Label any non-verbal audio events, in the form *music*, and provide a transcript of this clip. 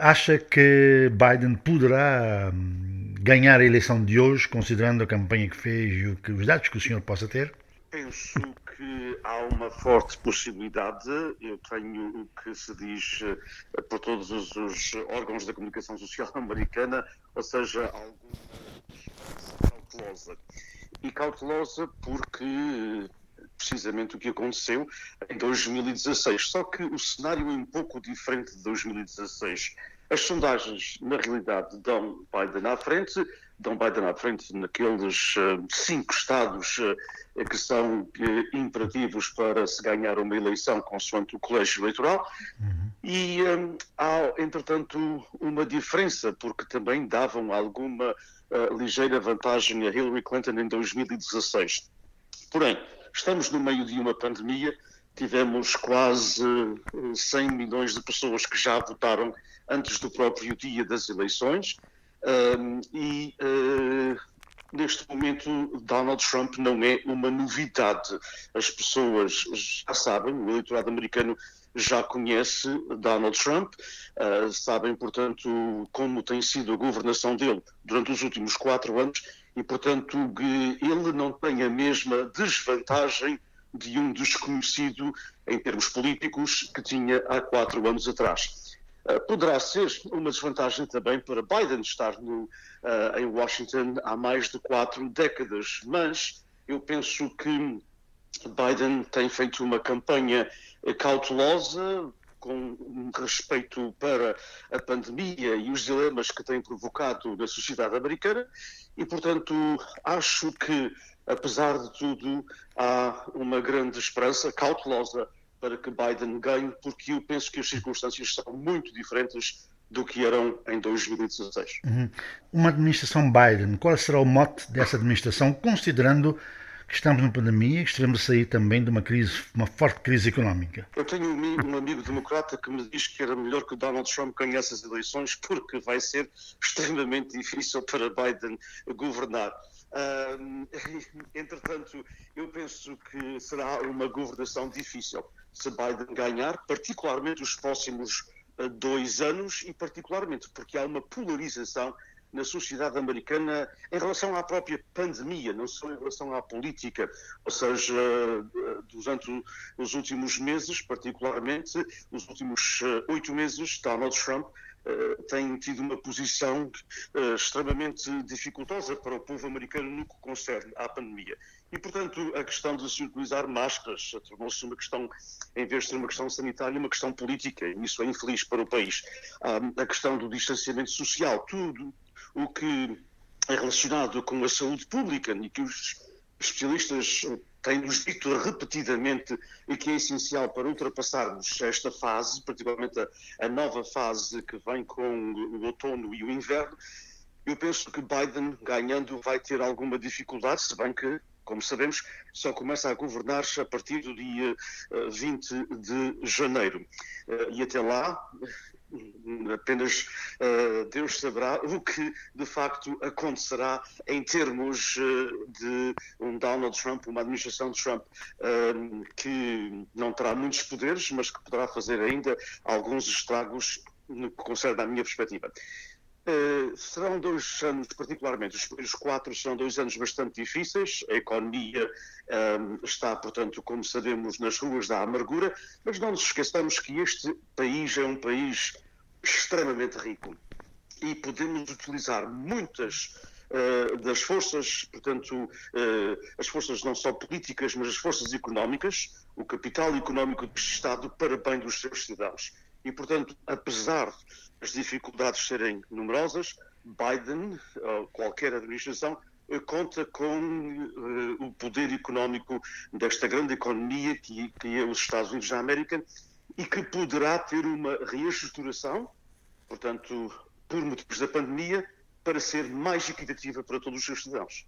Acha que Biden poderá hum, ganhar a eleição de hoje, considerando a campanha que fez e os dados que o senhor possa ter? Penso que há uma forte possibilidade. Eu tenho o que se diz eh, por todos os órgãos da comunicação social *laughs* americana, ou seja, alguma cautelosa. E cautelosa porque precisamente o que aconteceu em 2016. Só que o cenário é um pouco diferente de 2016. As sondagens, na realidade, dão Biden à frente, dão Biden à frente naqueles uh, cinco estados uh, que são uh, imperativos para se ganhar uma eleição consoante o colégio eleitoral. Uhum. E um, há, entretanto, uma diferença, porque também davam alguma ligeira vantagem a Hillary Clinton em 2016. Porém, Estamos no meio de uma pandemia, tivemos quase 100 eh, milhões de pessoas que já votaram antes do próprio dia das eleições um, e uh, neste momento Donald Trump não é uma novidade. As pessoas já sabem, o eleitorado americano já conhece Donald Trump, uh, sabem, portanto, como tem sido a governação dele durante os últimos quatro anos e, portanto, ele não tem a mesma desvantagem de um desconhecido em termos políticos que tinha há quatro anos atrás. Uh, poderá ser uma desvantagem também para Biden estar no, uh, em Washington há mais de quatro décadas, mas eu penso que Biden tem feito uma campanha cautelosa, com respeito para a pandemia e os dilemas que tem provocado na sociedade americana, e, portanto, acho que, apesar de tudo, há uma grande esperança cautelosa para que Biden ganhe, porque eu penso que as circunstâncias são muito diferentes do que eram em 2016. Uhum. Uma administração Biden, qual será o mote dessa administração, considerando que estamos numa pandemia e que estaremos a sair também de uma crise, uma forte crise económica. Eu tenho um amigo, um amigo democrata que me diz que era melhor que Donald Trump ganhasse as eleições porque vai ser *laughs* extremamente difícil para Biden governar. Uh, *laughs* entretanto, eu penso que será uma governação difícil se Biden ganhar, particularmente os próximos uh, dois anos e particularmente porque há uma polarização na sociedade americana em relação à própria pandemia, não só em relação à política. Ou seja, durante os últimos meses, particularmente os últimos eh, oito meses, Donald Trump Uh, tem tido uma posição extremamente dificultosa para o povo americano no que concerne à pandemia. E, portanto, a questão de se utilizar máscaras tornou-se uma questão, em vez de ser uma questão sanitária, uma questão política, e isso é infeliz para o país. A questão do distanciamento social, tudo o que é relacionado com a saúde pública e que os especialistas têm-nos dito repetidamente e que é essencial para ultrapassarmos esta fase, particularmente a, a, nova fase que vem com o outono e o inverno, eu penso que Biden, ganhando, vai ter alguma dificuldade, se bem que, como sabemos, só começa a governar-se a partir do dia 20 eh, de janeiro. Eh, e até lá, apenas uh, Deus saberá o que de facto acontecerá em termos uh, de um Donald Trump, uma administração de Trump uh, que não terá muitos poderes, mas que poderá fazer ainda alguns estragos no que concerne à minha perspectiva. Uh, serão dois anos, particularmente os primeiros quatro, serão dois anos bastante difíceis. A economia um, está, portanto, como sabemos, nas ruas da amargura, mas não nos esqueçamos que este país é um país extremamente rico e podemos utilizar muitas uh, das forças, portanto, uh, as forças não só políticas, mas as forças económicas, o capital económico do Estado para bem dos seus cidadãos. E, portanto, apesar das dificuldades serem numerosas, Biden, qualquer administração, conta com uh, o poder económico desta grande economia que, que é os Estados Unidos da América e que poderá ter uma reestruturação, portanto, por motivos da pandemia, para ser mais equitativa para todos os seus cidadãos.